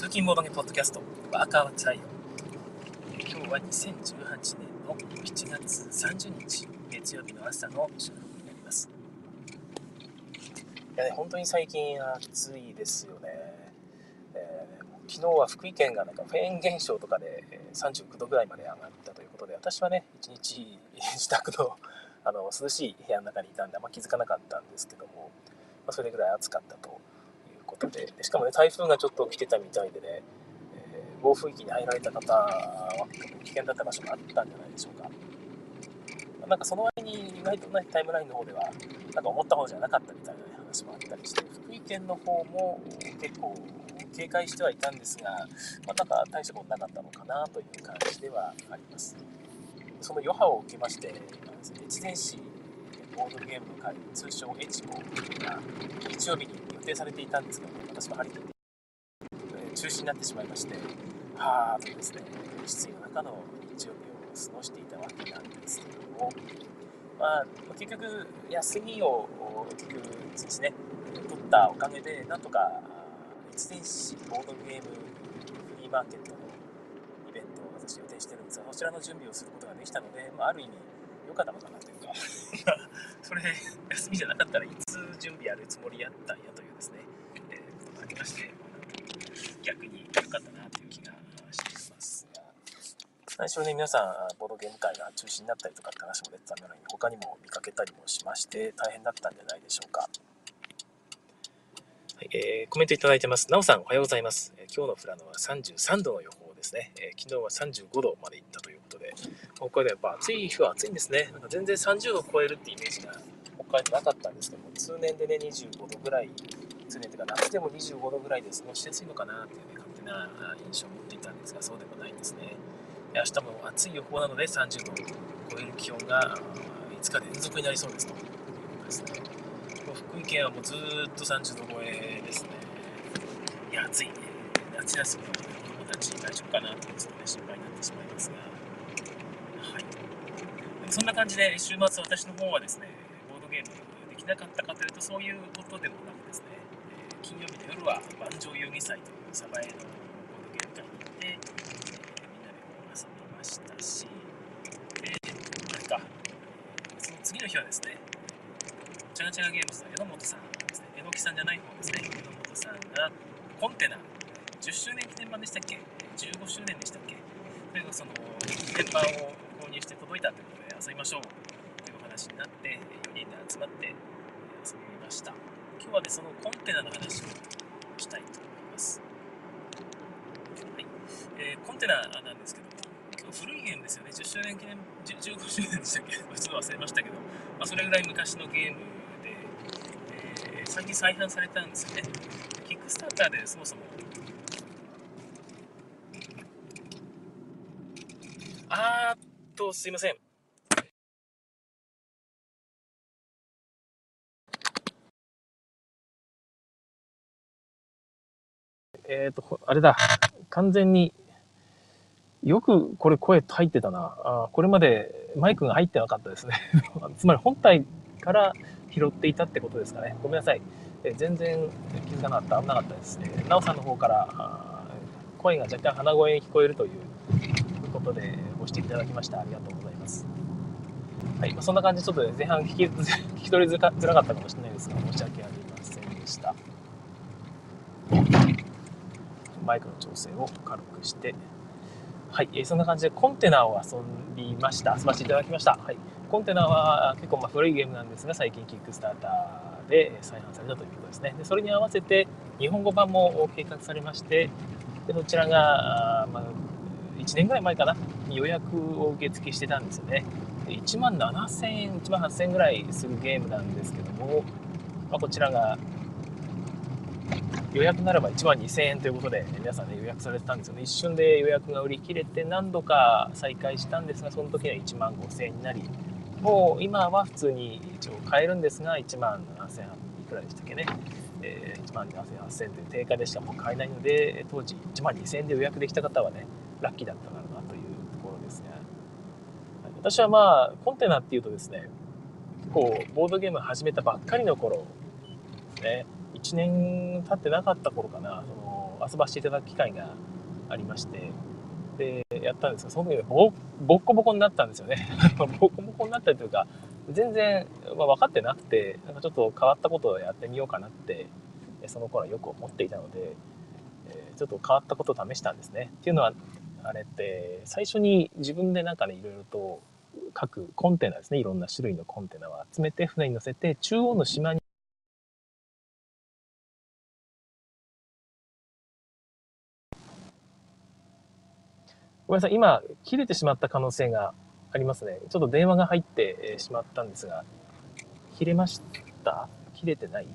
通勤ボードゲポッドキャスト、ワーカーはつらいよ。今日は2018年の7月30日、月曜日の朝の収録になります。いやね、本当に最近暑いですよね。えー、昨日は福井県がなんかフェーン現象とかで39度ぐらいまで上がったということで、私はね、一日自宅のあの涼しい部屋の中にいたんであんま気づかなかったんですけども、まあ、それぐらい暑かったとで、しかもね、台風がちょっと来てたみたいでね、えー、暴風域に入られた方は危険だった場所もあったんじゃないでしょうか。なんかその割に意外とね、タイムラインの方では、なんか思ったほどじゃなかったみたいな話もあったりして、福井県の方も結構警戒してはいたんですが、まあ、なんか大したことなかったのかなという感じではあります。その余波を受けまして、越前市ボードゲームの会、通称エチボが日曜日に定されていたんですけど、私も張り切って、え中止になってしまいまして、はーとですね、失意の中の日曜日を過ごしていたわけなんですけども、まあ、結局、休みを結局1日ね、取ったおかげで、なんとか、越前市ボードゲームフリーマーケットのイベントを私予定してるんですが、そちらの準備をすることができたので、まあ、ある意味、良かったのかなというか それ休みじゃなかったらいつ準備やるつもりやったんやというですね、えー、ことがありまして、逆に良かったなという気がしていますが最初に皆さんボードゲーム会が中止になったりとかって話も出てたのに他にも見かけたりもしまして大変だったんじゃないでしょうかはい、えー、コメントいただいてます。なおさん、おはようございます。えー、今日の富良野は33度の予報ですね。えー、昨日は35度まで行ったということで、北海道やっぱ暑い日は暑いんですね。なんか全然30度を超えるってイメージが北海道なかったんですけども、通年でね、25度ぐらい、通年というか夏でも25度ぐらいで過ごしやすいのかなっていうね、勝手な印象を持っていたんですが、そうでもないんですね。明日も暑い予報なので30度を超える気温が5日連続になりそうですということですね。福井県はもうずっと30度超えですね。いや、暑いね。夏休みの子供たち大丈夫かなってちょっとね、心配になってしまいますがはい。そんな感じで週末私の方はですね、ボードゲームできなかったかというとそういうことでもなくですね、金曜日の夜は万丈遊戯祭という鯖江のボードゲーム会に行って、えみんなで遊びましたし、で、あれか、その次の日はですね、チャガチャガゲームズの榎本さんですね、榎木さんじゃない方ですね、榎本さんがコンテナ、10周年記念版でしたっけ ?15 周年でしたっけ？それがその記念版を購入して届いたということで、遊びましょうというお話になって4人で集まって遊びました。今日はねそのコンテナの話をしたいと思います、はい。えー、コンテナなんですけど結構古いゲームですよね。10周年記念15周年でしたっけ？ちょっと忘れましたけど、まあ、それぐらい昔のゲームで、えー、最近再販されたんですよね。キックスターターでそもそも。あーっとすいません。えっ、ー、と、あれだ。完全に、よくこれ声入ってたな。あこれまでマイクが入ってなかったですね。つまり本体から拾っていたってことですかね。ごめんなさい。え全然気づかなかった。危なかったです。えなおさんの方から声が若干鼻声に聞こえるということでご指摘いただきました。ありがとうございます。はい。そんな感じでちょっと、前半聞き 聞き取りづらかったかもしれないですが、申し訳ありませんでした。マイクの調整を軽くして、はい、えー、そんな感じでコンテナを遊びました。遊ばせていただきました。はい、コンテナは結構ま古いゲームなんですが、最近キックスターターで再販されたということですね。でそれに合わせて日本語版も計画されまして、でそちらが、まあ、1年ぐらい前かな、予約を受付してたんですよね。1万7000円、1万8000円ぐらいするゲームなんですけども、まあ、こちらが予約ならば1万2000円ということで、皆さんね、予約されてたんですよね。一瞬で予約が売り切れて何度か再開したんですが、その時は1万5000円になり、もう今は普通に一応買えるんですが、1万7000円いくらでしたっけね。えー、1万7800円という定価でしかもう買えないので、当時1万2000円で予約できた方はね、ラッキーだっただろうなというところですが、私はまあ、コンテナっていうとですね、結構ボードゲーム始めたばっかりの頃ですね、1年経ってなかった頃かなその遊ばせていただく機会がありましてでやったんですがその時ボボッコボコになったんですよねボッコボコになったりというか全然、まあ、分かってなくてなんかちょっと変わったことをやってみようかなってその頃はよく思っていたので、えちょっと変わったことを試したんですね。っていうのはあれって最初に自分でなんかねいろいろと各コンテナですねいろんな種類のコンテナを集めて船に乗せて中央の島にごめんなさい今切れてしまった可能性がありますねちょっと電話が入ってしまったんですが切れました？切れてない？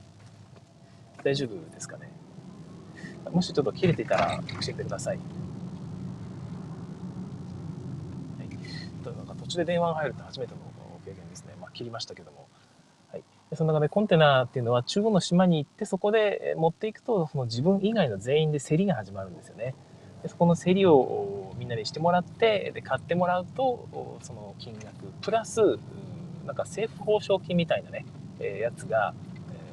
大丈夫ですかね？もしちょっと切れていたら教えてください。はい、となんか途中で電話が入るって初めての経験ですね。まあ、切りましたけども。はい、その中でコンテナっていうのは中央の島に行ってそこで持っていくとその自分以外の全員で競りが始まるんですよね。でそこの競りをみんなにしてもらってで買ってもらうとその金額プラスなんか政府報奨金みたいなね、えー、やつが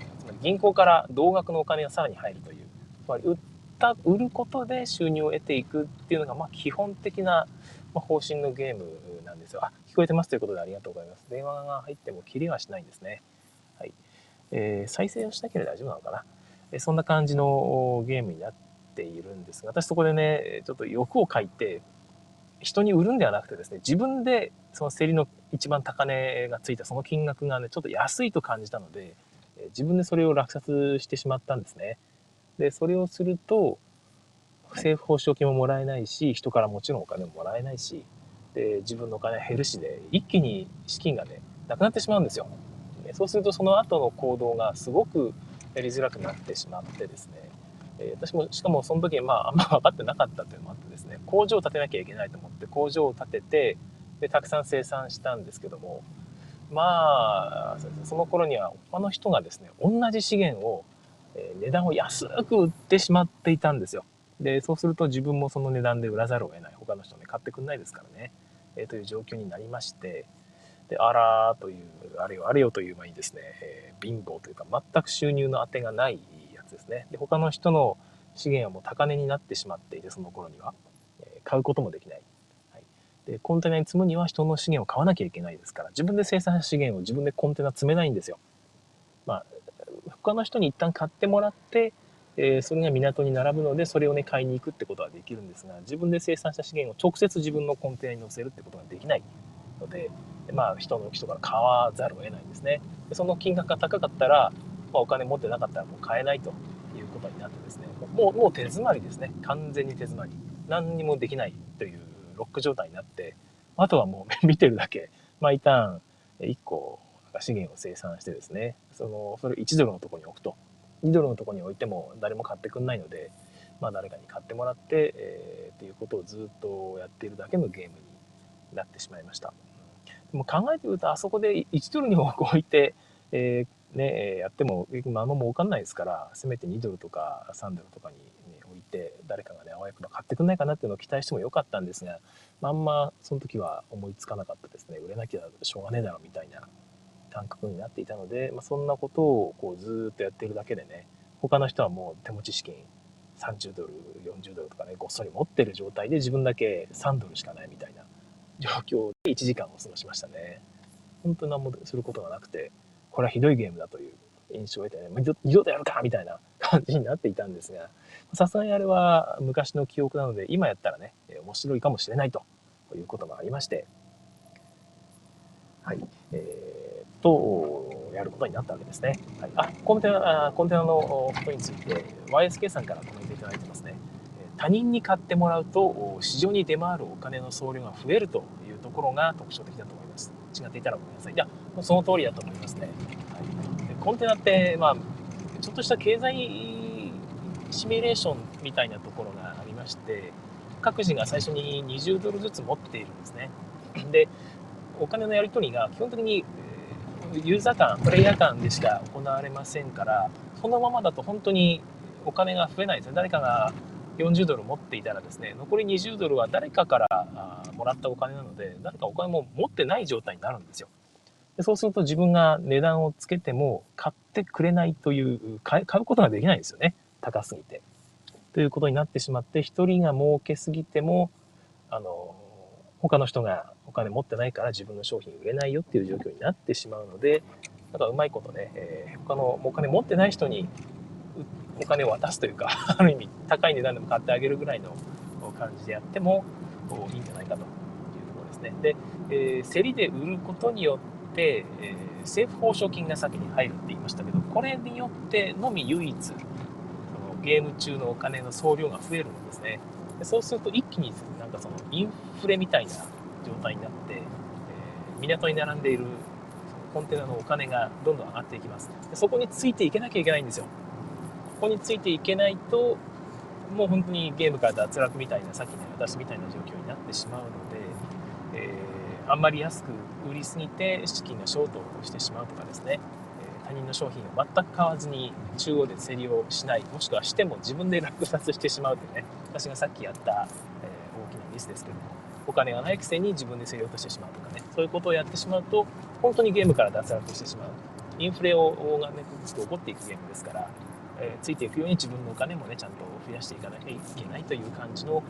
えつまり銀行から同額のお金がさらに入るという、つまり売った売ることで収入を得ていくっていうのがまあ基本的な方針のゲームなんですよ。あ聞こえてますということでありがとうございます。電話が入っても切れはしないんですね。はいえー、再生をしなければ大丈夫なのかな。えそんな感じのゲームになってているんですが私そこでねちょっと欲を書いて人に売るんではなくてですね自分でその競りの一番高値がついたその金額がねちょっと安いと感じたので自分でそれを落札してしまったんですね。で、それをすると、政府報奨金ももらえないし、人からもちろんお金ももらえないし、で、自分のお金減るしで、一気に資金がね、なくなってしまうんですよ。そうするとその後の行動がすごくやりづらくなってしまってですね、え私もしかもその時まああんま 分かってなかったというのもあってですね工場を建てなきゃいけないと思って工場を建ててでたくさん生産したんですけどもまあその頃には他の人がですね同じ資源を、え値段を安く売ってしまっていたんですよ。でそうすると自分もその値段で売らざるを得ない。他の人ね買ってくんないですからね、え、という状況になりましてであらというあれよあれよという間にですね、えー、貧乏というか全く収入の当てがないですねで他の人の資源はもう高値になってしまっていてその頃には、え、買うこともできないはいでコンテナに積むには人の資源を買わなきゃいけないですから自分で生産資源を自分でコンテナ積めないんですよ。まあ、他の人に一旦買ってもらって、えー、それが港に並ぶのでそれをね買いに行くってことはできるんですが自分で生産した資源を直接自分のコンテナに乗せるってことができないので、まあ、人の人から買わざるを得ないんですね。でその金額が高かったら、まあ、お金持ってなかったらもう買えないということになってですねもうもう手詰まりですね完全に手詰まり何にもできないというロック状態になって、あとはもう 見てるだけ、毎ターン1個資源を生産してですね、その、それ1ドルのとこに置くと。2ドルのとこに置いても誰も買ってくんないので、まあ誰かに買ってもらって、えー、っていうことをずっとやっているだけのゲームになってしまいました。でも考えてみると、あそこで1ドルに置いて、えー、ね、やっても、ま、も儲かんないですから、せめて2ドルとか3ドルとかにね、置いて誰かがねあわよくば買ってくんないかなっていうのを期待してもよかったんですがまんまその時は思いつかなかったですね。売れなきゃしょうがねえだろみたいな感覚になっていたので、まあ、そんなことをこうずっとやってるだけでね他の人はもう手持ち資金30ドル40ドルとかねごっそり持ってる状態で自分だけ3ドルしかないみたいな状況で1時間を過ごしましたね。本当何もすることがなくてこれはひどいゲームだという印象を得てね二度とやるかみたいな 感じになっていたんですがさすがにあれは昔の記憶なので、今やったらね、面白いかもしれないということもありまして、はい、えー、と、やることになったわけですね。はい、あ、コンテナ、コンテナのことについて、YSK さんからコメントいただいてますね。他人に買ってもらうと、市場に出回るお金の総量が増えるというところが特徴的だと思います。違っていたらごめんなさい。いや、もうその通りだと思いますね。はい、でコンテナって、まあ、ちょっとした経済シミュレーションみたいなところがありまして各自が最初に20ドルずつ持っているんですねでお金のやり取りが基本的にユーザー間プレイヤー間でしか行われませんからそのままだと本当にお金が増えないですね誰かが40ドル持っていたらですね残り20ドルは誰かからもらったお金なので誰かお金も持ってない状態になるんですよでそうすると自分が値段をつけても買ってくれないという買うことができないんですよね高すぎて。ということになってしまって、一人が儲けすぎても、あの、他の人がお金持ってないから自分の商品売れないよっていう状況になってしまうので、なんかうまいことね、えー、他のお金持ってない人にお金を渡すというか、ある意味高い値段でも買ってあげるぐらいの感じでやってもいいんじゃないかというところですね。で、えー、競りで売ることによって、えー、政府報奨金が先に入るって言いましたけど、これによってのみ唯一、そのゲーム中のお金の総量が増えるんですね。でそうすると一気になんかそのインフレみたいな状態になって、えー、港に並んでいるコンテナのお金がどんどん上がっていきますでそこについていけなきゃいけないんですよここについていけないともう本当にゲームから脱落みたいなさっきの私みたいな状況になってしまうので、えー、あんまり安く売りすぎて資金がショートをしてしまうとかですね、え他人の商品を全く買わずに中央で競りをしないもしくはしても自分で落札してしまうというね私がさっきやった、えー、大きなミスですけどもお金がないくせに自分で競り落としてしまうとかねそういうことをやってしまうと本当にゲームから脱落してしまう。インフレをがねずっと起こっていくゲームですから、えー、ついていくように自分のお金もねちゃんと増やしていかなきゃいけないという感じの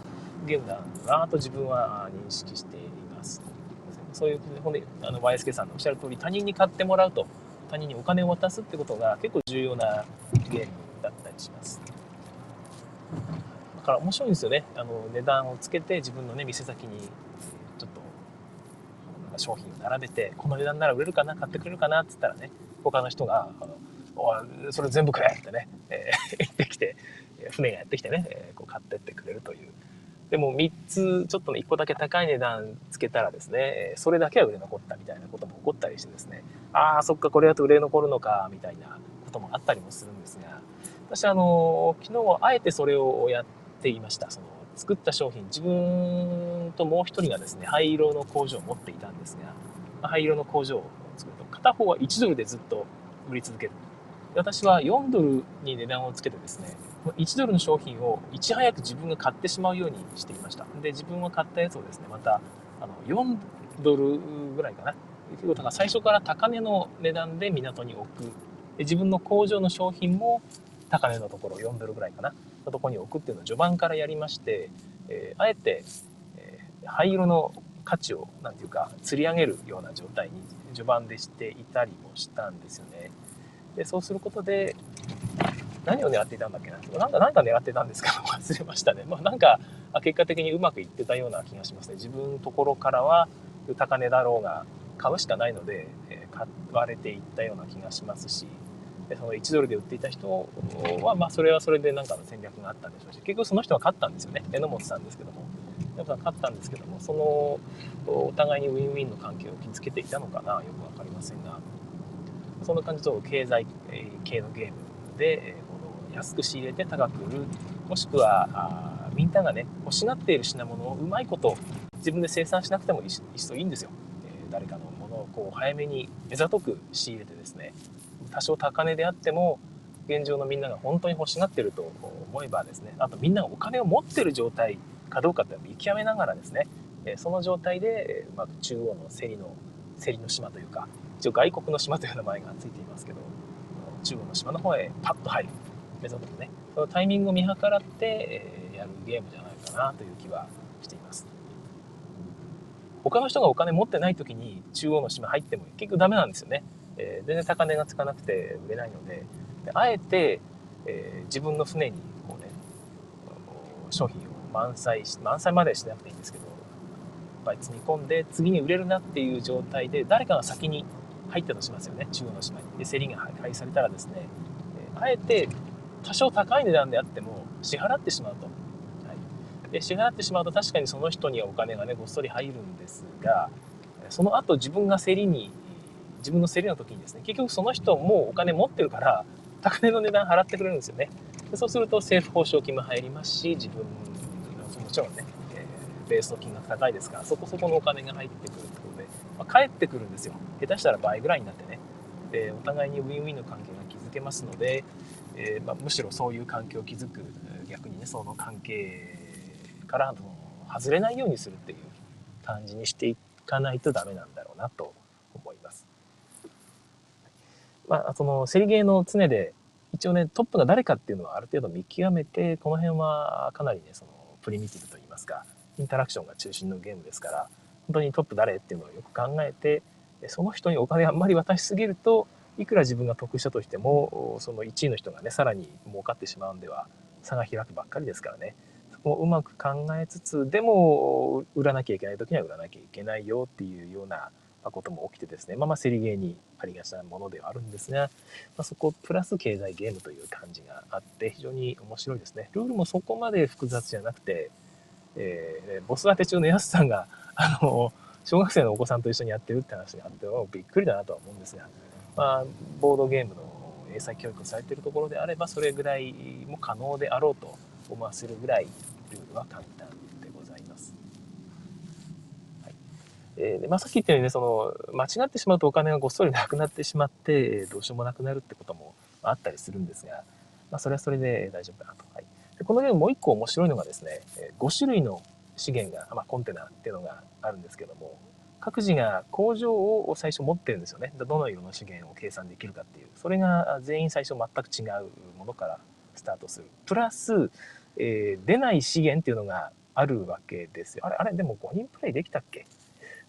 ゲームだなと自分は認識しています。そういうほんであの YSK さんのおっしゃる通り他人に買ってもらうと他人にお金を渡すってことが結構重要なゲームだったりします。だから面白いんですよね。あの値段をつけて自分のね店先にちょっと商品を並べてこの値段なら売れるかな買ってくれるかなって言ったらね他の人が「それ全部くれ!」ってね、えー、言ってきて船がやってきてね、えー、こう買ってってくれるという。でも3つちょっとね1個だけ高い値段つけたらですねそれだけは売れ残ったみたいなことも起こったりしてですね。ああそっかこれだと売れ残るのかみたいなこともあったりもするんですが。私あの昨日はあえてそれをやっていました。その作った商品。自分ともう一人がですね灰色の工場を持っていたんですが灰色の工場を作ると片方は1ドルでずっと売り続ける。私は4ドルに値段をつけてですね1ドルの商品をいち早く自分が買ってしまうようにしていました。で自分が買ったやつをですねまたあの4ドルぐらいかな。結構だから最初から高値の値段で港に置く。で自分の工場の商品も高値のところ4ドルぐらいかな。のところに置くっていうのを序盤からやりまして、えー、あえて、えー、灰色の価値を何て言うか釣り上げるような状態に序盤でしていたりもしたんですよね。でそうすることで何を狙っていたんだっけななんか何か狙ってたんですか 忘れましたね。まあ、なんか結果的にうまくいってたような気がしますね。自分のところからは高値だろうが買うしかないので、え買われていったような気がしますしでその1ドルで売っていた人は、まあ、それはそれで何かの戦略があったんでしょうし結局その人は勝ったんですよね榎本さんですけども榎本さん勝ったんですけどもそのお互いにウィンウィンの関係を築けていたのかなよく分かりませんがそんな感じと経済系のゲームで物を安く仕入れて高く売る。もしくはあみんながね欲しがっている品物をうまいこと自分で生産しなくてもいいいいんですよ、え、誰かのものをこう早めに目ざとく仕入れてですね。多少高値であっても現状のみんなが本当に欲しがってると思えばですね。あとみんながお金を持ってる状態かどうかって見極めながらですね。その状態で、まあ、中央の競りの競りの島というか一応外国の島という名前がついていますけど中央の島の方へパッと入る。目指すね。そのタイミングを見計らって、えやるゲームじゃないかなという気はしています。他の人がお金持ってない時に中央の島入っても結局ダメなんですよね。えー、全然高値がつかなくて売れないので。であえて、えー、自分の船にこうね商品を満載し満載までしなくていいんですけどいっぱい積み込んで次に売れるなっていう状態で誰かが先に入ったとしますよね。中央の島に。で競りが破壊されたらですね、あえて多少高い値段であっても支払ってしまうと、はい、で支払ってしまうと確かにその人にはお金がねごっそり入るんですがその後自分が競りに自分の競りの時にですね結局その人もお金持ってるから高値の値段払ってくれるんですよね。でそうすると政府報奨金も入りますし自分もちろんね、えー、ベースの金額高いですからそこそこのお金が入ってくると、まあ、返ってくるんですよ下手したら倍ぐらいになってねでお互いにウィンウィンの関係が築けますので、えー、まあ、むしろそういう関係を築く逆にねその関係から外れないようにするっていう感じにしていかないとダメなんだろうなと思います。まあ、その競りゲーの常で一応ねトップが誰かっていうのはある程度見極めてこの辺はかなりねそのプリミティブといいますかインタラクションが中心のゲームですから当にトップ誰っていうのをよく考えてその人にお金あんまり渡しすぎるといくら自分が得したとしてもその1位の人がねさらに儲かってしまうんでは差が開くばっかりですからね。そこをうまく考えつつでも売らなきゃいけない時には売らなきゃいけないよっていうようなことも起きてですね。まあまあ競りゲーにありがちなものではあるんですが、まあ、そこプラス経済ゲームという感じがあって非常に面白いですね。ルールもそこまで複雑じゃなくて、えー、ボス当て中のやすさんがあの小学生のお子さんと一緒にやってるって話があってびっくりだなとは思うんですが、まあ、ボードゲームの英才教育されてるところであればそれぐらいも可能であろうと思わせるぐらいルールは簡単でございます。はいえーまあ、さっき言ったようにねその間違ってしまうとお金がごっそりなくなってしまってどうしようもなくなるってこともあったりするんですが、まあ、それはそれで大丈夫かなと。はい、でこのゲームもう一個面白いのがですね5種類の資源が、まあ、コンテナっていうのがあるんですけども各自が工場を最初持ってるんですよね。どの色の資源を計算できるかっていう。それが全員最初全く違うものからスタートする。プラス、えー、出ない資源っていうのがあるわけですよ。あれあれでも5人プレイできたっけ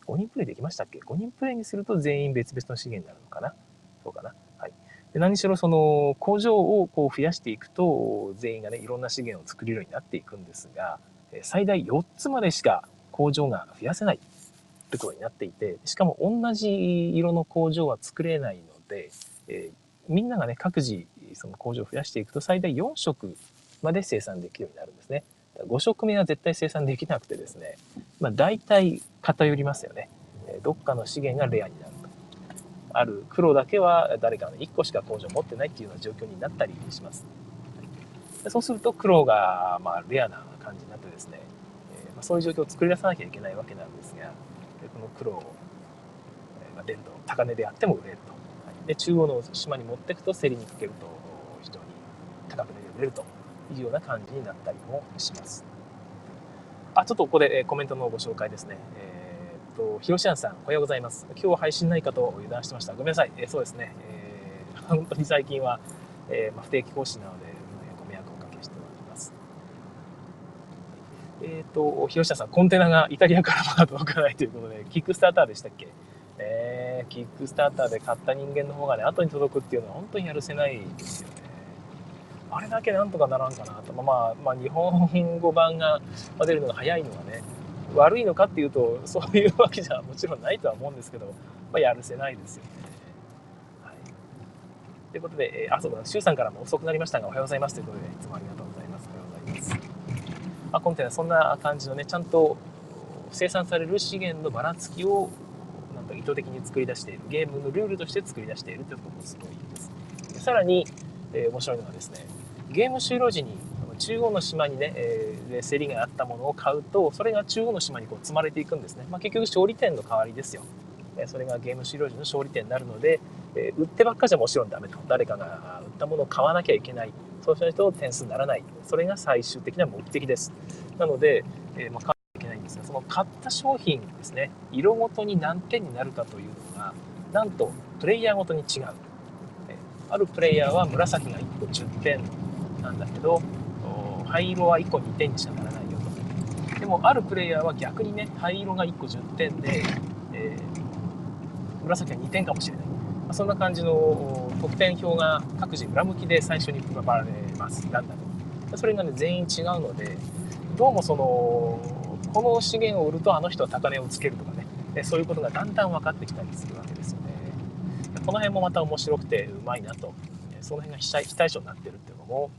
？5人プレイできましたっけ？5人プレイにすると全員別々の資源になるのかな？そうかな？はい。で何しろその工場をこう増やしていくと全員がねいろんな資源を作れるようになっていくんですが最大4つまでしか工場が増やせないってことになっていてしかも同じ色の工場は作れないので、えー、みんながね各自その工場を増やしていくと最大4色まで生産できるようになるんですね。5色目は絶対生産できなくてですね、まあ、大体偏りますよね。どっかの資源がレアになると。ある黒だけは誰かの1個しか工場を持ってないっていうような状況になったりします。そうすると黒がまあレアな感じになってですね、えー、まあ、そういう状況を作り出さなきゃいけないわけなんですが、この黒を、えー、出ると高値であっても売れると。はい、で中央の島に持っていくと競りにかけると非常に高値で売れるというような感じになったりもします。あ、ちょっとここで、えコメントのご紹介ですね。えー、っと、ひろしあんさん、おはようございます。今日は配信ないかと油断してました。ごめんなさい。えー、そうですね。えー、本当に最近は、えーまあ、不定期更新なので、えっ、ー、と、広下さん、コンテナがイタリアからまだ届かないということで、キックスターターでしたっけ？えー、キックスターターで買った人間の方がね、後に届くっていうのは本当にやるせないですよね。あれだけなんとかならんかなと。まあ、まあ、日本語版が出るのが早いのはね、悪いのかっていうと、そういうわけじゃもちろんないとは思うんですけど、まあ、やるせないですよね。はい。ということで、えー、あ、そうだ、シュウさんからも遅くなりましたが、おはようございますということで、いつもありがとうございます。おはようございます。まあ、コンテナそんな感じのねちゃんと生産される資源のばらつきをなんか意図的に作り出しているゲームのルールとして作り出しているというところもすごいですでさらに、えー、面白いのがですねゲーム終了時に中央の島にね、えー、競りがあったものを買うとそれが中央の島にこう積まれていくんですね、まあ、結局勝利点の代わりですよ。それがゲーム終了時の勝利点になるので、えー、売ってばっかじゃもちろんダメと。誰かが売ったものを買わなきゃいけない。そうしないと点数にならない。それが最終的な目的です。なので、えー、まあ、買わなきゃいけないんですが、その買った商品ですね、色ごとに何点になるかというのが、なんとプレイヤーごとに違う。えあるプレイヤーは紫が1個10点なんだけど、灰色は1個2点にしかならないよと。でも、あるプレイヤーは逆にね、灰色が1個10点で、えー、紫は2点かもしれない。そんな感じの得点表が各自裏向きで最初に配られます。ランダムそれがね全員違うのでどうもそのこの資源を売るとあの人は高値をつけるとかね。そういうことがだんだん分かってきたりするわけですよね。この辺もまた面白くてうまいなと。その辺が非対称になってるっていうのも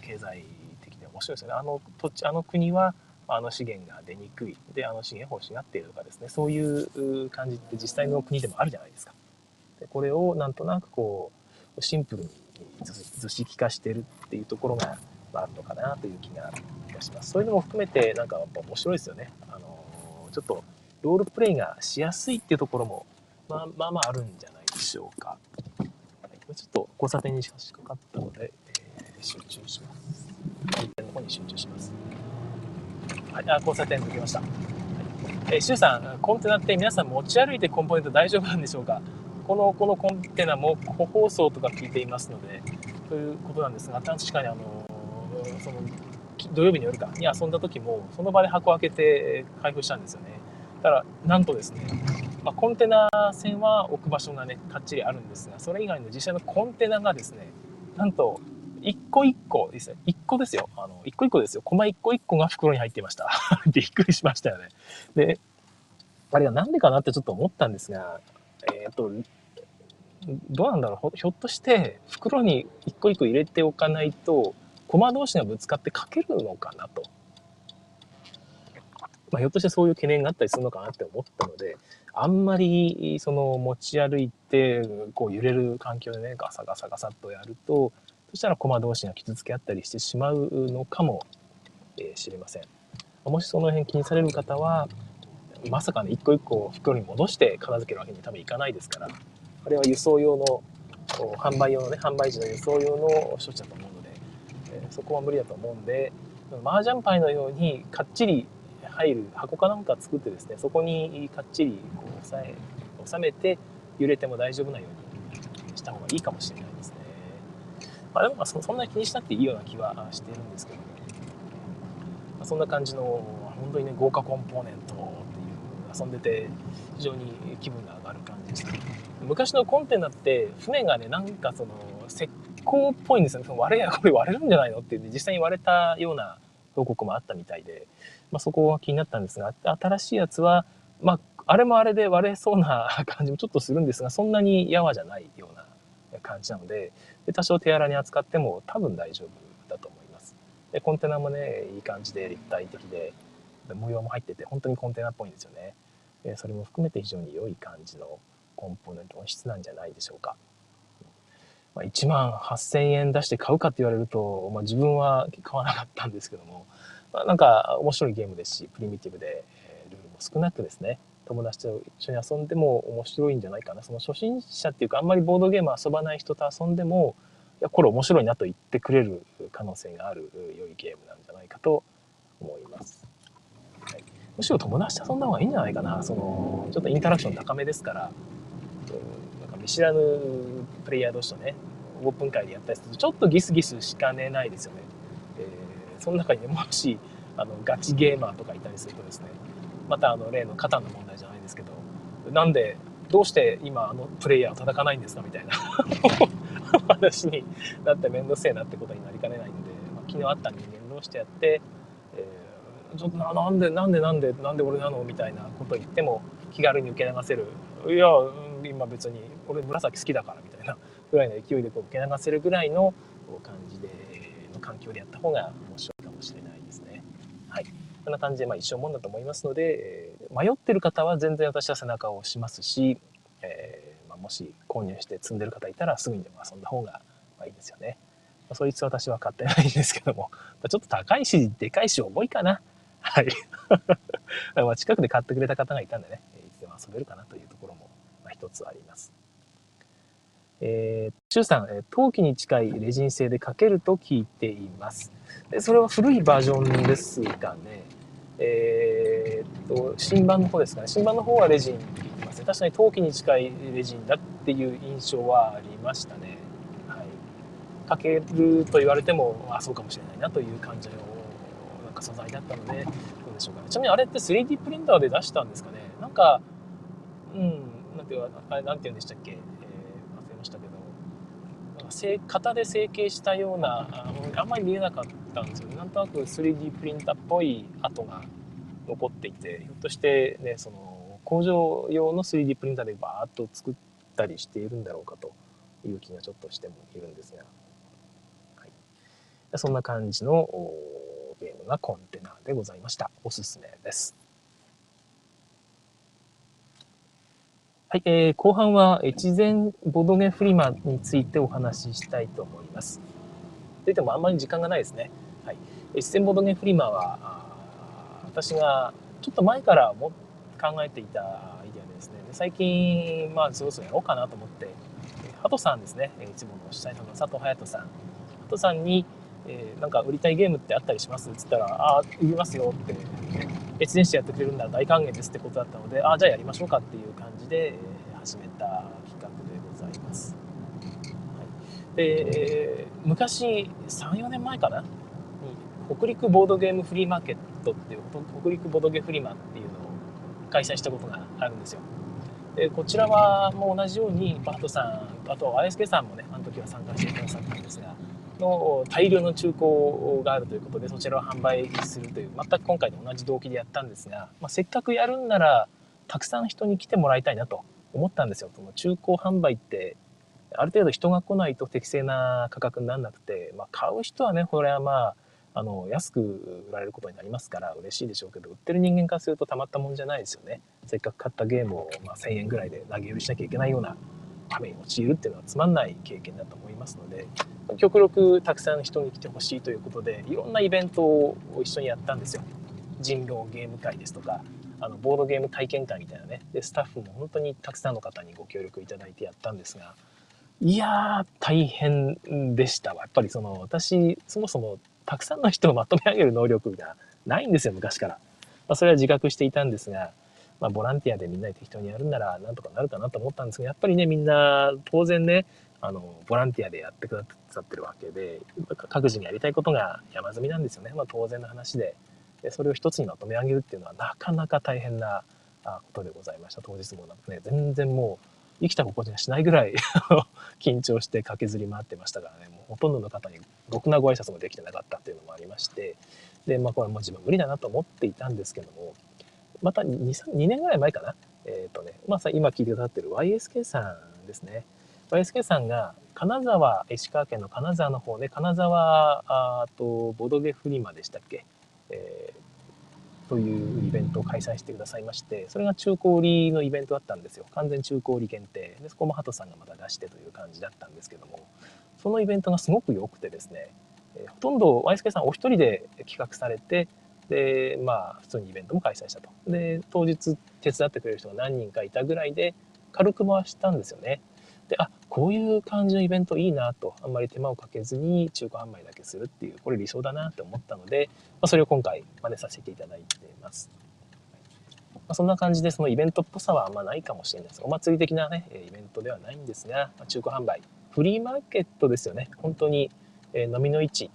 経済的に面白いですよね。あの土地あの国はあの資源が出にくい。であの資源欲しがっているとかですね。そういう感じって実際の国でもあるじゃないですか。でこれをなんとなくこうシンプルに図式化してるっていうところがあるのかなという気がします。そういうのも含めてなんかやっぱ面白いですよね。あのちょっとロールプレイがしやすいっていうところもまあまあまああるんじゃないでしょうか。ちょっと交差点にしかかったので、えー、集中します。交差点の方に集中します。はい、あ交差点抜けました。はい、えー、シュウさん、コンテナって皆さん持ち歩いてコンポーネント大丈夫なんでしょうか？このこのコンテナも個包装とか聞いていますのでということなんですが確かにあのその土曜日の夜かに遊んだ時もその場で箱開けて開封したんですよねだからなんとですね、まあ、コンテナ船は置く場所がねかっちりあるんですがそれ以外の実際のコンテナがですねなんと一個一個ですね。一個ですよ。あの、一個一個ですよ。コマ一個一個が袋に入っていました。びっくりしましたよね。で、あれがなんでかなってちょっと思ったんですが、えっ、ー、と、どうなんだろうひょっとして袋に一個一個入れておかないと、コマ同士がぶつかってかけるのかなと。まあ、ひょっとしてそういう懸念があったりするのかなって思ったので、あんまりその持ち歩いてこう揺れる環境でねガサガサガサっとやるとそしたら駒同士が傷つけ合ったりしてしまうのかもしれません。もしその辺気にされる方はまさかね一個一個袋に戻して片付けるわけに多分いかないですからあれは輸送用の販売用のね販売時の輸送用の処置だと思うので、えそこは無理だと思うんで麻雀牌のようにかっちり入る箱かなんか作ってですねそこにかっちりこう押さえ収めて揺れても大丈夫なようにした方がいいかもしれないですね。まあ、でもそそんなに気にしなくていいような気はしているんですけども、まあ、そんな感じの本当にね豪華コンポーネントって遊んでて非常に気分が上がる感じでした。昔のコンテナって船がねなんかその石膏っぽいんですよね割れやこれ割れるんじゃないのって実際に割れたような報告もあったみたいでまあ、そこは気になったんですが、新しいやつは、まあ、あれもあれで割れそうな感じもちょっとするんですが、そんなにやわじゃないような感じなので、で多少手荒に扱っても多分大丈夫だと思います。で、コンテナもね、いい感じで立体的で、で模様も入ってて、本当にコンテナっぽいんですよね。でそれも含めて非常に良い感じのコンポーネント、音質なんじゃないでしょうか。まあ、1万8000円出して買うかって言われると、まあ、自分は買わなかったんですけども、まあ、なんか面白いゲームですし、プリミティブで、えルールも少なくですね、友達と一緒に遊んでも面白いんじゃないかな。その初心者っていうか、あんまりボードゲーム遊ばない人と遊んでも、いや、これ面白いなと言ってくれる可能性がある良いゲームなんじゃないかと思います。むしろ友達と遊んだ方がいいんじゃないかな。その、ちょっとインタラクション高めですから、なんか見知らぬプレイヤー同士とね、オープン会でやったりすると、ちょっとギスギスしかねないですよね。その中にねもしあのガチゲーマーとかいたりするとですねまたあの例の肩の問題じゃないですけどなんでどうして今あのプレイヤーを叩かないんですかみたいな 話になって面倒くせえなってことになりかねないんで、まあ、昨日あった人間同士でやって、えー、ちょっとななんでなんでなんでなんで俺なの？みたいなこと言っても気軽に受け流せるいや今別に俺紫好きだからみたいなぐらいの勢いでこう受け流せるぐらいの感じでの環境でやった方が面白いかもしれないですね。はい。こんな感じで、まあ、一生もんだと思いますので、えー、迷ってる方は全然私は背中を押しますし、えー、まあ、もし購入して積んでる方いたらすぐにでも遊んだ方がまあいいですよね。まあ、そいつ私は買ってないんですけども、ちょっと高いし、でかいし、重いかな。はい。まあ近くで買ってくれた方がいたんでね、いつでも遊べるかなというところも、まあ、一つあります。えー、中さん、陶器に近いレジン製で書けると聞いています。でそれは古いバージョンですがね、えー、っと、新版の方ですかね。新版の方はレジンって言ってますね。確かに陶器に近いレジンだっていう印象はありましたね。はい。書けると言われても、あ、そうかもしれないなという感じの素材だったので、どうでしょうかね。ちなみにあれって 3D プリンターで出したんですかね。なんか、うん、なんていうあれ、なんて言うんでしたっけ？えー、忘れましたけど型で成形したようなあんまり見えなかったんですよねなんとなく 3D プリンターっぽい跡が残っていてひょっとしてねその工場用の 3D プリンターでバーッと作ったりしているんだろうかという気がちょっとしてもいるんですが、はい、そんな感じのゲームがコンテナでございましたおすすめです。はい、えー、後半は越前ボドゲフリマについてお話ししたいと思います。といってもあんまり時間がないですね。はい、越前ボドゲフリマは私がちょっと前からも考えていたアイデアですね、最近、まあ、そろそろやろうかなと思って、ハトさんですね、いつもの主催の佐藤隼人さん、ハトさんに、えー、なんか売りたいゲームってあったりします？っつったら、ああ、売りますよって、越前市やってくれるなら大歓迎ですってことだったので、ああ、じゃあやりましょうかっていう感じでえ始めた企画でございます。はい、で、え昔、3、4年前かな？に、北陸ボードゲームフリーマーケットっていう、北陸ボードゲームフリマっていうのを開催したことがあるんですよ。でこちらはもう同じようにバートさんあと ISK さんもねあの時は参加してくださったんですがの大量の中古があるということでそちらを販売するという全く今回と同じ動機でやったんですが、まあ、せっかくやるんならたくさん人に来てもらいたいなと思ったんですよ。その中古販売ってある程度人が来ないと適正な価格にならなくて、まあ、買う人はねこれはまああの安く売られることになりますから嬉しいでしょうけど売ってる人間からするとたまったもんじゃないですよねせっかく買ったゲームを、まあ、1,000円ぐらいで投げ売りしなきゃいけないような場面に陥るっていうのはつまんない経験だと思いますので極力たくさん人に来てほしいということでいろんなイベントを一緒にやったんですよ。人狼ゲーム会ですとかあのボードゲーム体験会みたいなね。でスタッフも本当にたくさんの方にご協力いただいてやったんですがいやー大変でしたわ。やっぱりその私そもそもたくさんの人をまとめ上げる能力がないんですよ昔から、まあ、それは自覚していたんですがまあ、ボランティアでみんなで適当にやるんならなんとかなるかなと思ったんですがやっぱりねみんな当然ねあのボランティアでやってくださってるわけで各自にやりたいことが山積みなんですよね、まあ、当然の話で。でそれを一つにまとめ上げるっていうのはなかなか大変なことでございました。当日もなんかね全然もう生きた心地がしないぐらい 緊張して駆けずり回ってましたからね。もうほとんどの方にろくなご挨拶もできてなかったっていうのもありまして。でまあこれはもう自分無理だなと思っていたんですけどもまた 2, 2年ぐらい前かな。えっ、ー、とねまあ今聞いてくださってる YSK さんですね。YSK さんが金沢石川県の金沢の方で金沢あとボドゲフリマでしたっけ、えー、というイベントを開催してくださいましてそれが中古売りのイベントだったんですよ。完全中古売り限定。でそこもハトさんがまた出してという感じだったんですけども。そのイベントがすごく良くてですね、えー、ほとんど YSK さんお一人で企画されてでまあ普通にイベントも開催したと。で当日手伝ってくれる人が何人かいたぐらいで軽く回したんですよね。あこういう感じのイベントいいなとあんまり手間をかけずに中古販売だけするっていうこれ理想だなって思ったので、まあ、それを今回真似させていただいてます、まあ、そんな感じでそのイベントっぽさはあんまないかもしれないですお祭り的なねイベントではないんですが、まあ、中古販売フリーマーケットですよね。本当に、えー、飲みの市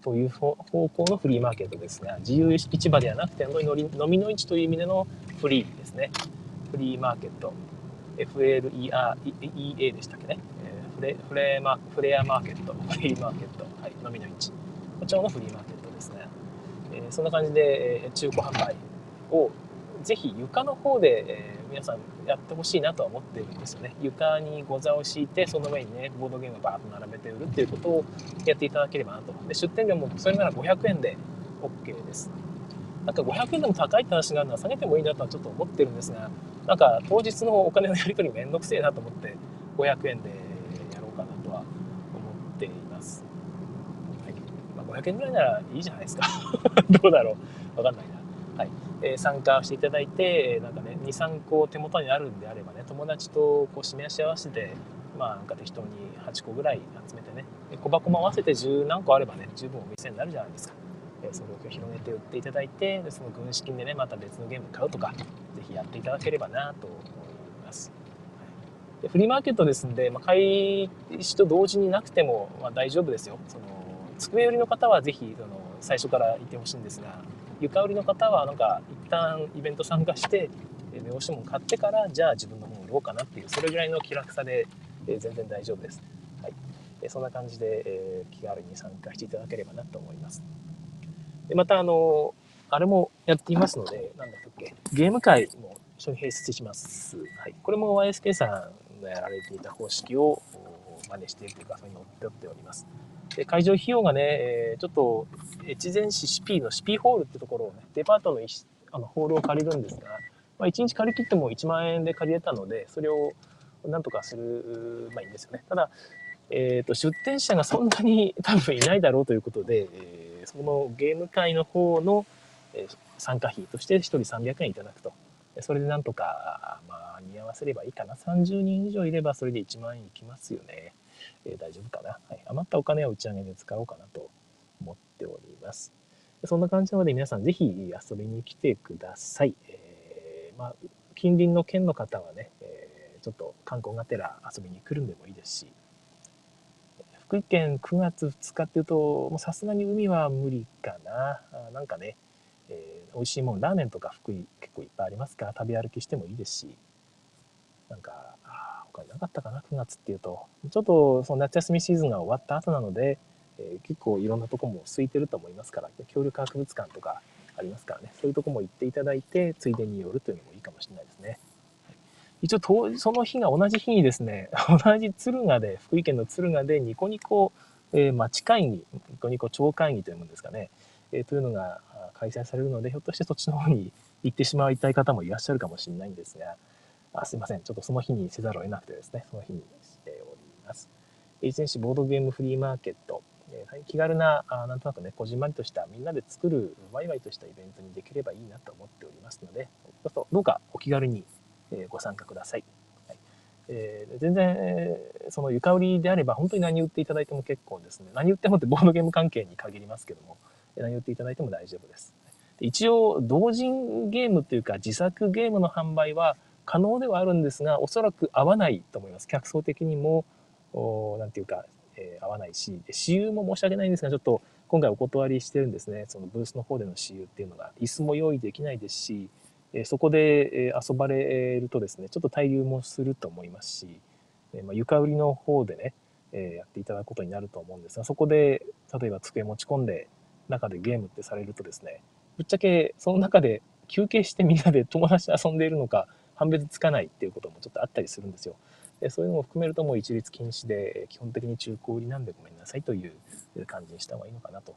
という方向のフリーマーケットですが自由市場ではなくて飲みの市という意味でのフリーですね。フリーマーケット。FLEA でしたっけね、えフレフレマフレアマーケット フリーマーケット、はい、飲みの市こちらのフリーマーケットですね、えー、そんな感じで、え中古販売をぜひ床の方で、えー、皆さんやってほしいなとは思っているんですよね。床にご座を敷いてその上にねボードゲームをバーッと並べて売るっていうことをやっていただければなと。で出店料もそれなら500円で OK です。なんか500円でも高いって話があるのは下げてもいいなとはちょっと思ってるんですがなんか当日のお金のやり取りめんどくせえなと思って500円でやろうかなとは思っています、はい。まあ、500円ぐらいならいいじゃないですか。どうだろう。わかんないな。はい。え参加していただいてなんかね23個手元にあるんであればね友達とこう示し合わせてまあなんか適当に8個ぐらい集めてね小箱も合わせて10何個あればね十分お店になるじゃないですか、えそれを広げて売っていただいてでその軍資金でねまた別のゲーム買うとか是非やっていただければなと思います。でフリーマーケットですんで、まあ、開始と同時になくても、まあ、大丈夫ですよ。その机売りの方は是非その最初から行ってほしいんですが床売りの方はなんか一旦イベント参加して目押し物買ってからじゃあ自分のもの売ろうかなっていうそれぐらいの気楽さで、え全然大丈夫です、はい。そんな感じで、え気軽に参加していただければなと思います。でまたあのあれもやっていますので何だったっけゲーム会も一緒に併設します、はい、これも YSK さんがやられていた方式を真似しているというかそれに乗ってっております。で会場費用がね、えー、ちょっと越前市シピーのシピーホールってところをね、デパートのあのホールを借りるんですが、まあ、1日借り切っても1万円で借りれたので、それをなんとかする、まあいいんですよね。ただ、えーと、出店者がそんなに多分いないだろうということで、えー、そのゲーム会の方の、参加費として1人300円いただくと。それでなんとか、まあ、見合わせればいいかな。30人以上いればそれで1万円いきますよね。えー、大丈夫かな、はい。余ったお金は打ち上げで使おうかなと思っております。そんな感じなので皆さんぜひ遊びに来てください。えー、まあ、近隣の県の方はね、えー、ちょっと観光がてら遊びに来るんでもいいですし、福井県9月2日っていうと、さすがに海は無理かな。あなんかね、えー、美味しいもん、ラーメンとか福井結構いっぱいありますから、食べ歩きしてもいいですし、なんか、あ他になかったかな、9月っていうと。ちょっとその夏休みシーズンが終わった後なので、えー、結構いろんなとこも空いてると思いますから、恐竜博物館とかありますからね、そういうとこも行っていただいて、ついでに寄るというのもいいかもしれないですね。一応、その日が同じ日にですね、同じ敦賀で、福井県の敦賀でニコニコ、えー、町会議、ニコニコ町会議というものですかね、えー、というのが開催されるので、ひょっとしてそっちの方に 行ってしまいたい方もいらっしゃるかもしれないんですが、あすいません、ちょっとその日にせざるを得なくてですね、その日にしております。越前市ボードゲームフリーマーケット、えー、気軽な、あなんとなくね、こじんまりとしたみんなで作るワイワイとしたイベントにできればいいなと思っておりますので、どうかお気軽にえご参加ください。はいえー、全然、えー、その床売りであれば本当に何売っていただいても結構ですね。何売ってもってボードゲーム関係に限りますけども、何売っていただいても大丈夫です。一応、同人ゲームというか自作ゲームの販売は可能ではあるんですが、おそらく合わないと思います。客層的にも、おなんていうか、えー、合わないし、私有も申し訳ないんですが、ちょっと今回お断りしてるんですね。そのブースの方での私有っていうのが、椅子も用意できないですし、えそこで遊ばれるとですね、ちょっと滞留もすると思いますし、えま床売りの方でね、えやっていただくことになると思うんですが、そこで例えば机持ち込んで中でゲームってされるとですね、ぶっちゃけその中で休憩してみんなで 友達と遊んでいるのか判別つかないっていうこともちょっとあったりするんですよ。でそういうのも含めるともう一律禁止で基本的に中古売りなんでごめんなさいという感じにした方がいいのかなと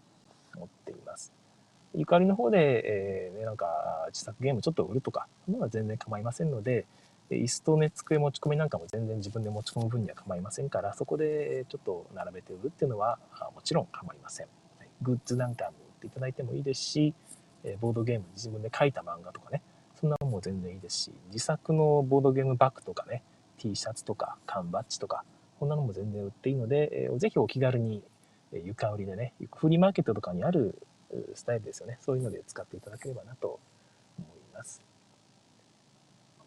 思っています。ゆかりの方で、えー、ね、なんか自作ゲームちょっと売るとか、そんなのは全然構いませんので、椅子とね、机持ち込みなんかも全然自分で持ち込む分には構いませんから、そこでちょっと並べて売るっていうのはもちろん構いません。グッズなんかも売っていただいてもいいですし、ボードゲーム自分で書いた漫画とかね、そんなのも全然いいですし、自作のボードゲームバッグとかね、T シャツとか缶バッジとか、こんなのも全然売っていいので、えー、ぜひお気軽に床売りでね、フリーマーケットとかにあるスタイルですよね。そういうので使っていただければなと思います。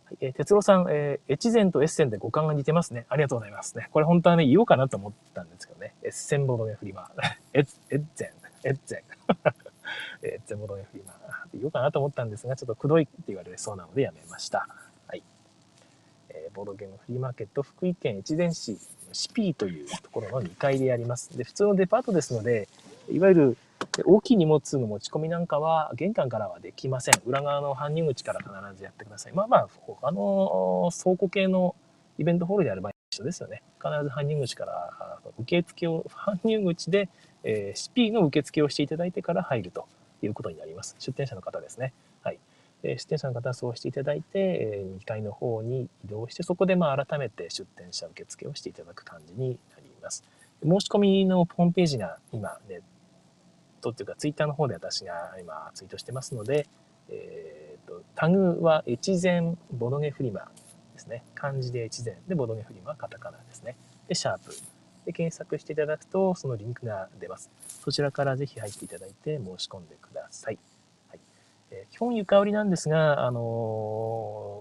はい、えー、哲郎さん、えー、越前とエッセンで五感が似てますね。ありがとうございますね。これ本当はね、言おうかなと思ったんですけどね。エッセンボードゲフリマ。エッ、エッゼン、エッゼン。エッゼンボードゲフリマ。言おうかなと思ったんですが、ちょっとくどいって言われそうなのでやめました。はい。えー、ボードゲームフリーマーケット、福井県越前市、シピーというところの2階でやります。で、普通のデパートですので、いわゆるで大きい荷物の持ち込みなんかは玄関からはできません。裏側の搬入口から必ずやってください。まあまあ、他の倉庫系のイベントホールであれば一緒ですよね。必ず搬入口から受付を、搬入口で、えー、CP の受付をしていただいてから入るということになります。出店者の方ですね。はい。えー、出店者の方はそうしていただいて、えー、2階の方に移動して、そこでまあ改めて出店者受付をしていただく感じになります。申し込みのホームページが今ね、トっていうかツイッターの方で私が今ツイートしてますので、えーと、タグは越前ボドゲフリマですね。漢字で越前でボドゲフリマはカタカナですね。で、シャープ。で、検索していただくとそのリンクが出ます。そちらからぜひ入っていただいて申し込んでください。はいえー、基本床売りなんですが、あのー、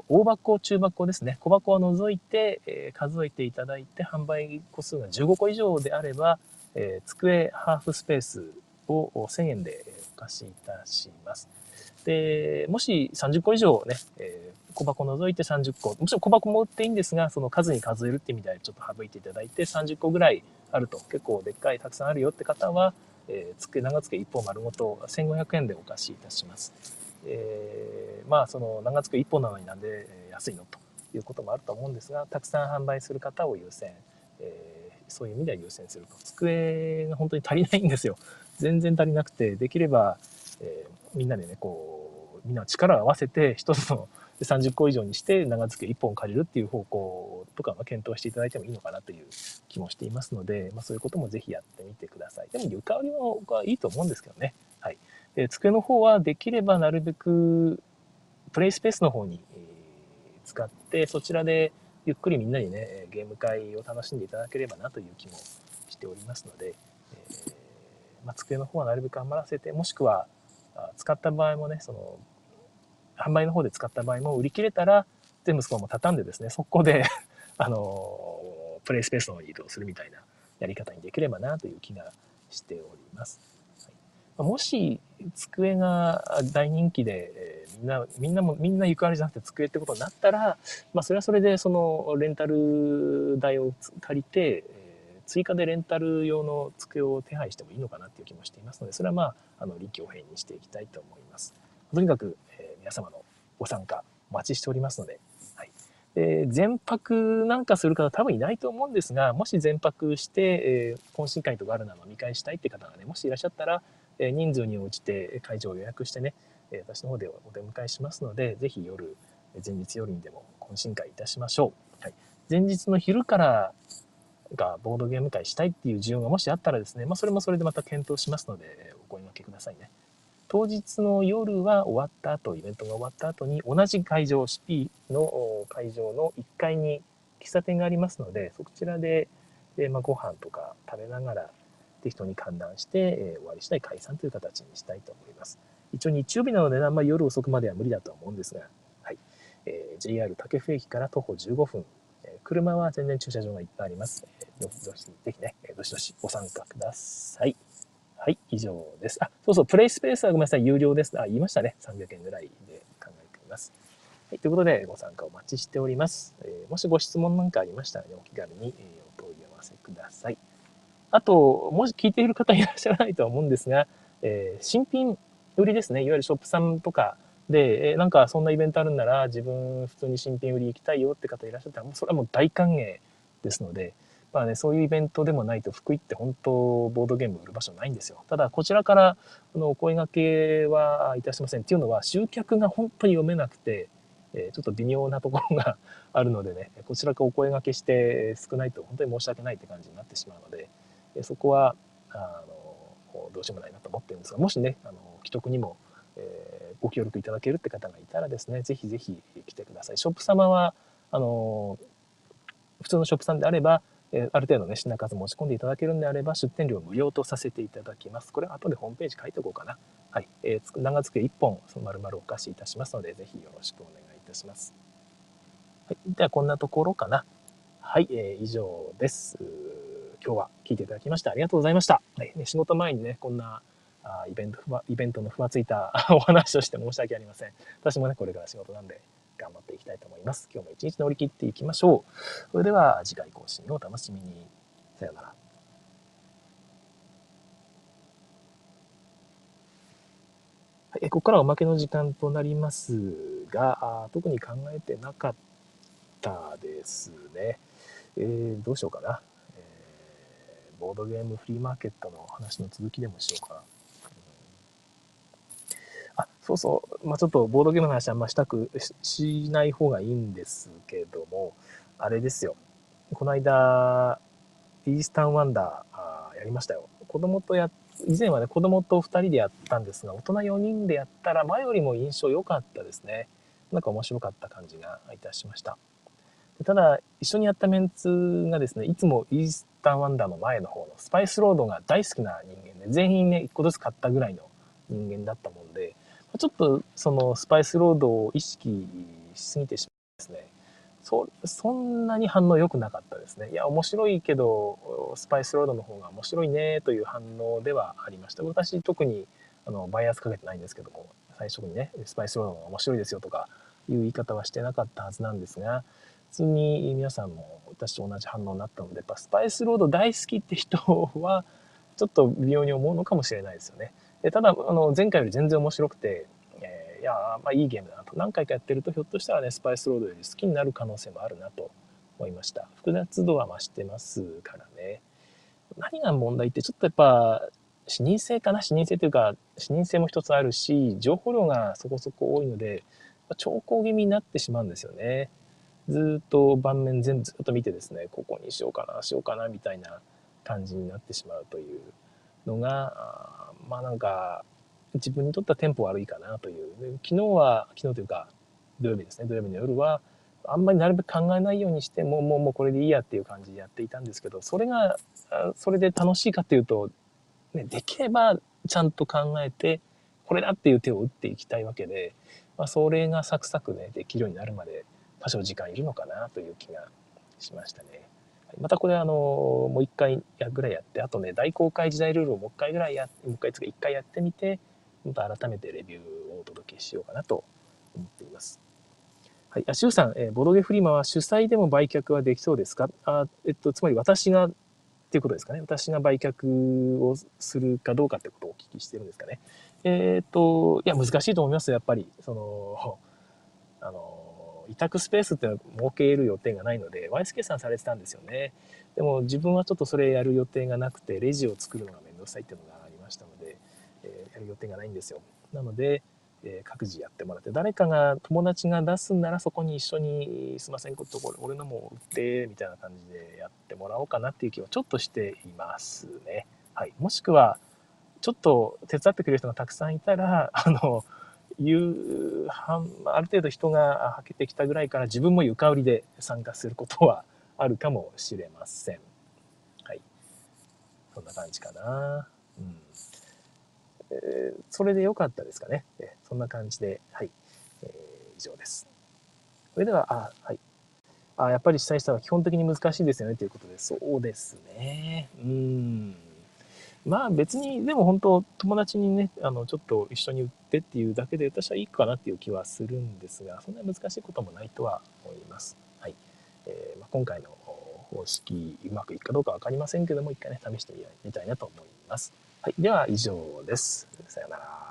大箱、中箱ですね。小箱を除いて、えー、数えていただいて販売個数が15個以上であれば、えー、机ハーフスペースを1000円でお貸しいたします。で、もし30個以上ね、えー、小箱除いて30個、もちろん小箱も売っていいんですが、その数に数えるって意味でちょっと省いていただいて、30個ぐらいあると、結構でっかい、たくさんあるよって方は、えー、つけ、長付け1本丸ごと1500円でお貸しいたします。えー、まあ、その長付け1本なのになんで安いのということもあると思うんですが、たくさん販売する方を優先、えー、そういう意味では優先すると。机が本当に足りないんですよ。全然足りなくて、できれば、えー、みんなでね、こう、みんな力を合わせて、一つの30個以上にして長付け1本借りるっていう方向とかは検討していただいてもいいのかなという気もしていますので、まあ、そういうこともぜひやってみてください。でも床売りも僕はいいと思うんですけどね。はい。で机の方はできればなるべくプレイスペースの方に、え使って、そちらでゆっくりみんなにね、ゲーム会を楽しんでいただければなという気もしておりますので、えーまあ、机の方はなるべく余らせて、もしくは、使った場合もね、その、販売の方で使った場合も売り切れたら、全部そこも畳んでですね、速攻で あの、プレイスペースの移動するみたいなやり方にできればなという気がしております。はい、もし机が大人気で、えー、みんな、みんなも、みんな床ありじゃなくて机ってことになったら、まあそれはそれでそのレンタル代を借りて、追加でレンタル用の机を手配してもいいのかなっていう気もしていますので、それはまあ、あの、臨機応変にしていきたいと思います。とにかく、えー、皆様のご参加お待ちしておりますので、はい。で、全泊なんかする方多分いないと思うんですが、もし全泊して、えー、懇親会とかあるなの見返したいって方がね、もしいらっしゃったら、えー、人数に応じて会場を予約してね、え私の方でお出迎えしますので、ぜひ夜、前日夜にでも懇親会いたしましょう。はい。前日の昼からがボードゲーム会したいっていう需要がもしあったらですね、まあ、それもそれでまた検討しますので、お声掛けくださいね。当日の夜は終わった後、イベントが終わった後に、同じ会場、CP の会場の1階に喫茶店がありますので、そちらで、えまあ、ご飯とか食べながら適当に観覧して、えー、終わり次第解散という形にしたいと思います。一応日曜日なので、あんまり夜遅くまでは無理だとは思うんですが、はい。えー、JR 武生駅から徒歩15分、車は全然駐車場がいっぱいあります。どしどし、ぜひね、どしどしご参加ください。はい、以上です。あ、そうそう、プレイスペースはごめんなさい、有料です。あ、言いましたね。300円ぐらいで考えています。はい、ということで、ご参加お待ちしております。えー、もしご質問なんかありましたらね、お気軽に、えお問い合わせください。あと、もし聞いている方いらっしゃらないとは思うんですが、えー、新品売りですね、いわゆるショップさんとか、で、えなんかそんなイベントあるんなら自分普通に新品売り行きたいよって方いらっしゃったら、もうそれはもう大歓迎ですので、まあね、そういうイベントでもないと福井って本当ボードゲーム売る場所ないんですよ。ただこちらからあのお声掛けはいたしません。っていうのは集客が本当に読めなくて、えちょっと微妙なところが あるのでね、こちらからお声掛けして少ないと本当に申し訳ないって感じになってしまうので、えそこはあのどうしようもないなと思ってるんですが、もしね、あの既得にもえー、ご協力いただけるって方がいたらですね、ぜひぜひ来てください。ショップ様は、あの普通のショップさんであれば、えある程度ね、品数持ち込んでいただけるんであれば、出店料無料とさせていただきます。これは後でホームページ書いておこうかな。はい。えー、長机1本、その丸々お貸しいたしますので、ぜひよろしくお願いいたします。はい。では、こんなところかな。はい。えー、以上です。今日は聞いていただきましてありがとうございました。はい、ね、仕事前にね、こんなあイベントふわ、イベントのふわついた お話をして申し訳ありません。私もね、これから仕事なんで頑張っていきたいと思います。今日も一日乗り切っていきましょう。それでは次回更新をお楽しみに。さようなら。はい、ここからはおまけの時間となりますが、あ特に考えてなかったですね。えー、どうしようかな。えー、ボードゲームフリーマーケットの話の続きでもしようかな。そうそう。まあ、ちょっとボードゲームの話あんましたくしない方がいいんですけども、あれですよ。この間、イースタンワンダーやりましたよ。子供とや、以前はね、子供と2人でやったんですが、大人4人でやったら前よりも印象良かったですね。なんか面白かった感じがいたしました。ただ、一緒にやったメンツがですね、いつもイースタンワンダーの前の方のスパイスロードが大好きな人間で、全員ね、1個ずつ買ったぐらいの人間だったもん、ちょっとそのスパイスロードを意識しすぎてしまうんですね。そそんなに反応良くなかったですね。いや、面白いけど、スパイスロードの方が面白いねという反応ではありました。私、特にあのバイアスかけてないんですけども、最初にね、スパイスロードが面白いですよとかいう言い方はしてなかったはずなんですが、普通に皆さんも私と同じ反応になったので、やっぱスパイスロード大好きって人は、ちょっと微妙に思うのかもしれないですよね。でただあの前回より全然面白くて、えー、いやまあいいゲームだなと。何回かやってるとひょっとしたらねスパイスロードより好きになる可能性もあるなと思いました。複雑度は増してますからね。何が問題ってちょっとやっぱ視認性かな？視認性というか視認性も一つあるし情報量がそこそこ多いので兆候気味になってしまうんですよね。ずっと盤面全部ずっと見てですねここにしようかなしようかなみたいな感じになってしまうというのがまあなんか自分にとってはテンポ悪いかなという。昨日は、昨日というか土曜日ですね、土曜日の夜は、あんまりなるべく考えないようにして、もうもうもうこれでいいやっていう感じでやっていたんですけど、それが、それで楽しいかっていうと、ね、できればちゃんと考えて、これだっていう手を打っていきたいわけで、まあ、それがサクサクね、できるようになるまで多少時間いるのかなという気がしましたね。またこれあのもう一回やぐらいやってあとね大公開時代ルールをもう一回ぐらいやもう一回つか一回やってみてまた改めてレビューをお届けしようかなと思っています。はい、あ、シュウさん、えー、ボドゲフリマは主催でも売却はできそうですか？あ、えっと、つまり私がっていうことですかね？私が売却をするかどうかってことをお聞きしてるんですかね？えっ、と、いや、難しいと思いますやっぱり。その、あの、委託スペースっていうのは設ける予定がないので、ワイス計算されてたんですよね。でも自分はちょっとそれやる予定がなくて、レジを作るのがめんどくさいっていうのがありましたので、えー、やる予定がないんですよ。なので、えー、各自やってもらって誰かが友達が出すんならそこに一緒に「すいませんこっち俺のも売って」みたいな感じでやってもらおうかなっていう気はちょっとしていますね。はい、もしくはちょっと手伝ってくれる人がたくさんいたらあの夕飯ある程度人がはけてきたぐらいから自分も床売りで参加することはあるかもしれません。はい。そんな感じかな。うん。えー、それで良かったですかね。え、そんな感じで、はい、えー、以上です。それでは、あ、はい。あ、やっぱり主催者は基本的に難しいですよねということで、そうですね。うん。まあ別に、でも本当、友達にね、あの、ちょっと一緒に売ってっていうだけで私はいいかなっていう気はするんですが、そんな難しいこともないとは思います。はい。えー、まあ、今回の方式、うまくいくかどうかわかりませんけども、一回ね、試してみたいなと思います。はい。では以上です。さよなら。